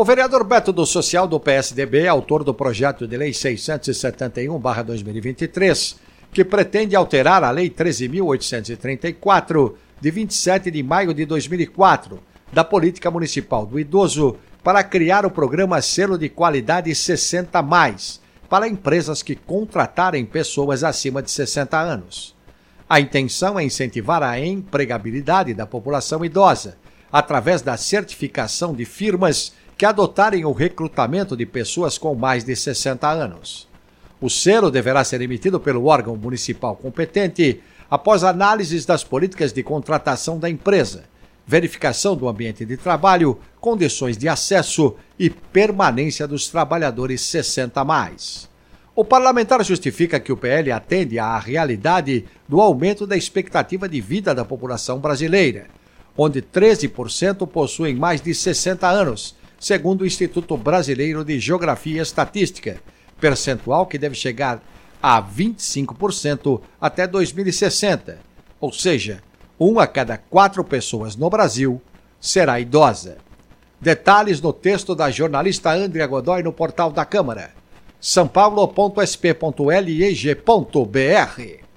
O vereador Beto do Social do PSDB, autor do projeto de lei 671-2023, que pretende alterar a lei 13.834, de 27 de maio de 2004, da Política Municipal do Idoso, para criar o programa Selo de Qualidade 60 mais para empresas que contratarem pessoas acima de 60 anos. A intenção é incentivar a empregabilidade da população idosa através da certificação de firmas que adotarem o recrutamento de pessoas com mais de 60 anos. O selo deverá ser emitido pelo órgão municipal competente após análises das políticas de contratação da empresa, verificação do ambiente de trabalho, condições de acesso e permanência dos trabalhadores 60 mais. O parlamentar justifica que o PL atende à realidade do aumento da expectativa de vida da população brasileira, onde 13% possuem mais de 60 anos, segundo o Instituto Brasileiro de Geografia e Estatística, percentual que deve chegar a 25% até 2060, ou seja, uma a cada quatro pessoas no Brasil será idosa. Detalhes no texto da jornalista Andrea Godoy no portal da Câmara. Sãopaulo.sp.leg.br